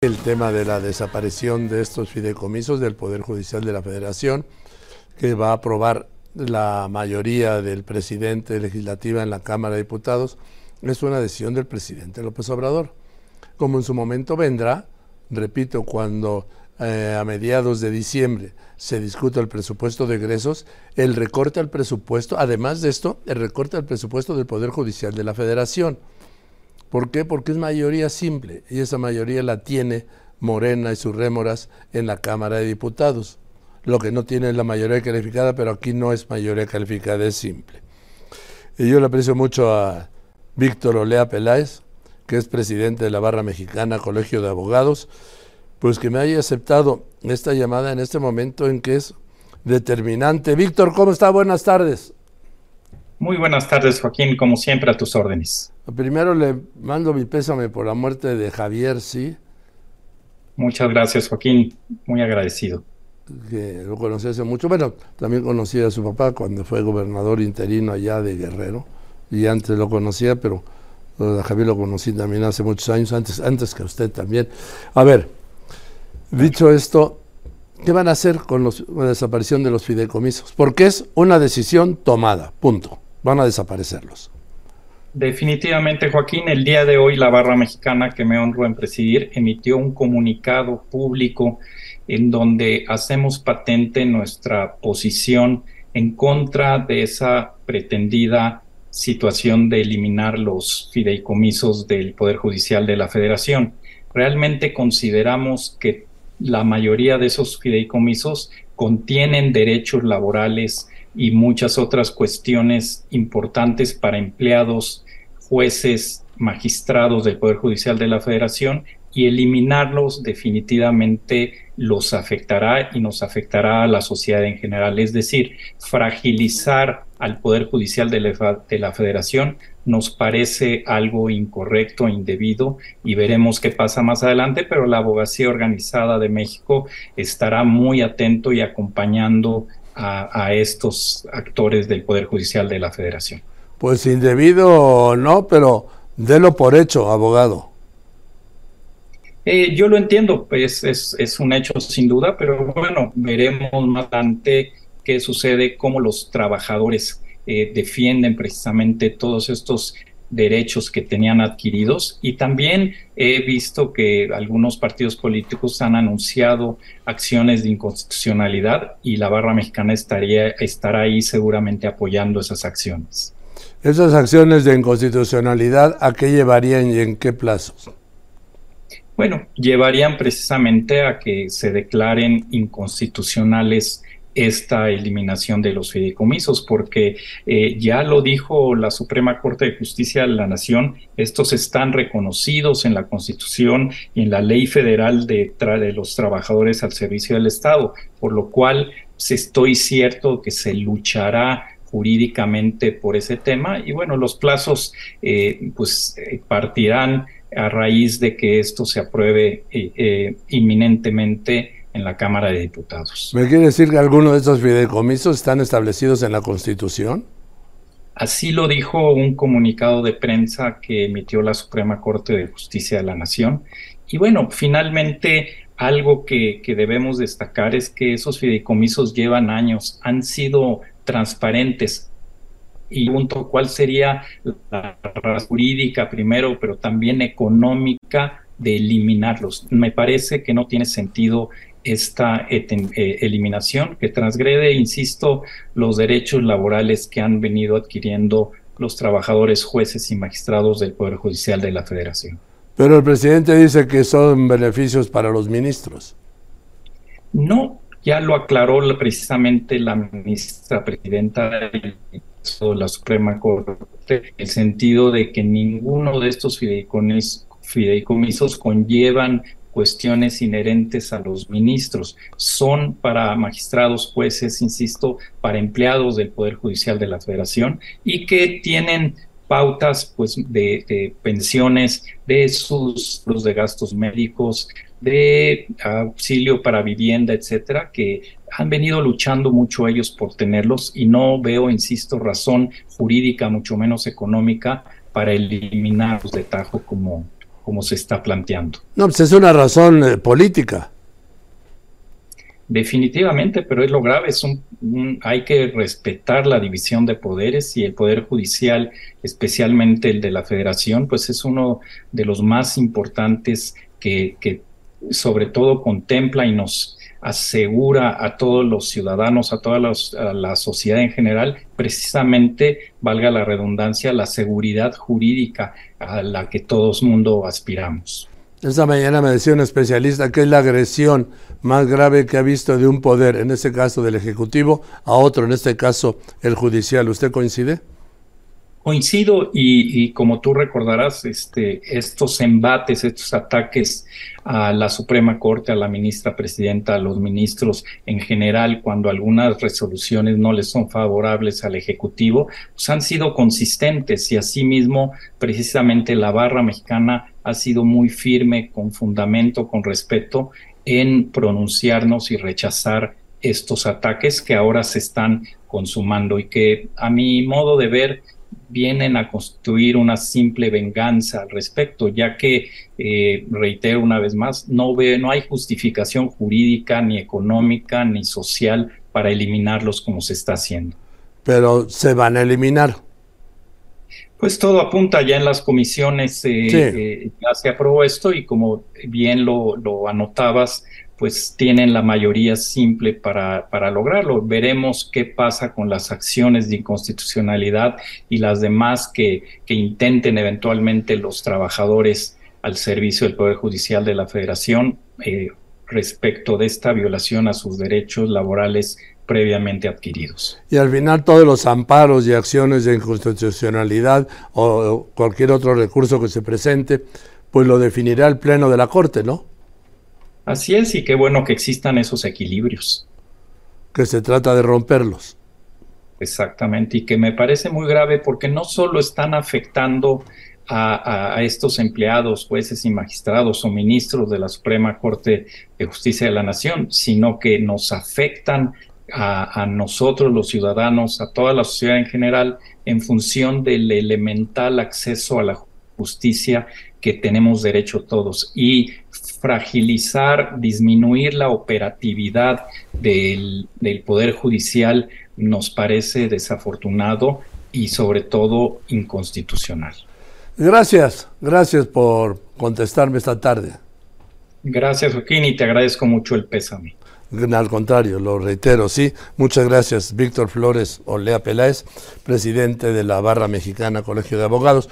el tema de la desaparición de estos fideicomisos del Poder Judicial de la Federación, que va a aprobar la mayoría del presidente legislativa en la Cámara de Diputados, es una decisión del presidente López Obrador. Como en su momento vendrá, repito, cuando eh, a mediados de diciembre se discuta el presupuesto de egresos, el recorte al presupuesto, además de esto, el recorte al presupuesto del Poder Judicial de la Federación. ¿Por qué? Porque es mayoría simple y esa mayoría la tiene Morena y sus rémoras en la Cámara de Diputados. Lo que no tiene es la mayoría calificada, pero aquí no es mayoría calificada, es simple. Y yo le aprecio mucho a Víctor Olea Peláez, que es presidente de la Barra Mexicana Colegio de Abogados, pues que me haya aceptado esta llamada en este momento en que es determinante. Víctor, ¿cómo está? Buenas tardes. Muy buenas tardes, Joaquín, como siempre a tus órdenes. Primero le mando mi pésame por la muerte de Javier, sí. Muchas gracias, Joaquín, muy agradecido. Que lo conocí hace mucho. Bueno, también conocí a su papá cuando fue gobernador interino allá de Guerrero. Y antes lo conocía, pero a Javier lo conocí también hace muchos años, antes, antes que usted también. A ver, dicho esto, ¿qué van a hacer con la desaparición de los fideicomisos? Porque es una decisión tomada, punto van a desaparecerlos. Definitivamente, Joaquín, el día de hoy la Barra Mexicana que me honro en presidir emitió un comunicado público en donde hacemos patente nuestra posición en contra de esa pretendida situación de eliminar los fideicomisos del Poder Judicial de la Federación. Realmente consideramos que la mayoría de esos fideicomisos contienen derechos laborales y muchas otras cuestiones importantes para empleados, jueces, magistrados del Poder Judicial de la Federación y eliminarlos definitivamente los afectará y nos afectará a la sociedad en general. Es decir, fragilizar al Poder Judicial de la, de la Federación nos parece algo incorrecto, indebido y veremos qué pasa más adelante, pero la abogacía organizada de México estará muy atento y acompañando a, estos actores del Poder Judicial de la Federación. Pues indebido no, pero délo por hecho, abogado. Eh, yo lo entiendo, pues es, es, un hecho sin duda, pero bueno, veremos más adelante qué sucede, cómo los trabajadores eh, defienden precisamente todos estos derechos que tenían adquiridos y también he visto que algunos partidos políticos han anunciado acciones de inconstitucionalidad y la barra mexicana estaría estará ahí seguramente apoyando esas acciones. Esas acciones de inconstitucionalidad, ¿a qué llevarían y en qué plazos? Bueno, llevarían precisamente a que se declaren inconstitucionales esta eliminación de los fideicomisos, porque eh, ya lo dijo la Suprema Corte de Justicia de la Nación, estos están reconocidos en la Constitución y en la Ley Federal de, de los Trabajadores al Servicio del Estado, por lo cual estoy cierto que se luchará jurídicamente por ese tema y bueno, los plazos eh, pues eh, partirán a raíz de que esto se apruebe inminentemente en la Cámara de Diputados. ¿Me quiere decir que algunos de estos fideicomisos están establecidos en la Constitución? Así lo dijo un comunicado de prensa que emitió la Suprema Corte de Justicia de la Nación. Y bueno, finalmente algo que, que debemos destacar es que esos fideicomisos llevan años, han sido transparentes, y pregunto cuál sería la razón jurídica primero, pero también económica de eliminarlos. Me parece que no tiene sentido esta eh, eliminación que transgrede, insisto, los derechos laborales que han venido adquiriendo los trabajadores, jueces y magistrados del Poder Judicial de la Federación. Pero el presidente dice que son beneficios para los ministros. No, ya lo aclaró precisamente la ministra presidenta de la Suprema Corte, el sentido de que ninguno de estos fideicomisos conllevan cuestiones inherentes a los ministros, son para magistrados, jueces, insisto, para empleados del Poder Judicial de la Federación y que tienen pautas pues de, pensiones, de sus de gastos médicos, de auxilio para vivienda, etcétera, que han venido luchando mucho ellos por tenerlos y no veo, insisto, razón jurídica, mucho menos económica, para eliminarlos de tajo como, como se está planteando. No, pues es una razón eh, política. Definitivamente, pero es lo grave, es un, hay que respetar la división de poderes y el Poder Judicial, especialmente el de la Federación, pues es uno de los más importantes que, que sobre todo contempla y nos asegura a todos los ciudadanos, a toda la sociedad en general, precisamente, valga la redundancia, la seguridad jurídica a la que todos mundo aspiramos. Esta mañana me decía un especialista que es la agresión más grave que ha visto de un poder, en este caso del Ejecutivo, a otro, en este caso el judicial. ¿Usted coincide? Coincido y, como tú recordarás, este, estos embates, estos ataques a la Suprema Corte, a la ministra presidenta, a los ministros en general, cuando algunas resoluciones no les son favorables al Ejecutivo, pues han sido consistentes y asimismo precisamente la barra mexicana ha sido muy firme, con fundamento, con respeto en pronunciarnos y rechazar estos ataques que ahora se están consumando y que a mi modo de ver vienen a constituir una simple venganza al respecto, ya que, eh, reitero una vez más, no, ve, no hay justificación jurídica, ni económica, ni social para eliminarlos como se está haciendo. Pero se van a eliminar. Pues todo apunta ya en las comisiones, eh, eh, ya se aprobó esto y como bien lo, lo anotabas, pues tienen la mayoría simple para, para lograrlo. Veremos qué pasa con las acciones de inconstitucionalidad y las demás que, que intenten eventualmente los trabajadores al servicio del Poder Judicial de la Federación eh, respecto de esta violación a sus derechos laborales previamente adquiridos. Y al final todos los amparos y acciones de inconstitucionalidad o cualquier otro recurso que se presente, pues lo definirá el Pleno de la Corte, ¿no? Así es, y qué bueno que existan esos equilibrios. Que se trata de romperlos. Exactamente, y que me parece muy grave porque no solo están afectando a, estos empleados, jueces y magistrados o ministros de la Suprema Corte de Justicia de la Nación, sino que nos afectan a, a, nosotros los ciudadanos, a toda la sociedad en general, en función del elemental acceso a la justicia que tenemos derecho todos. Y fragilizar, disminuir la operatividad del, Poder Judicial nos parece desafortunado y sobre todo inconstitucional. Gracias, gracias por contestarme esta tarde. Gracias, Joaquín, y te agradezco mucho el pésame. Al contrario, lo reitero, sí. Muchas gracias, Víctor Flores Olea Peláez, presidente de la Barra Mexicana Colegio de Abogados.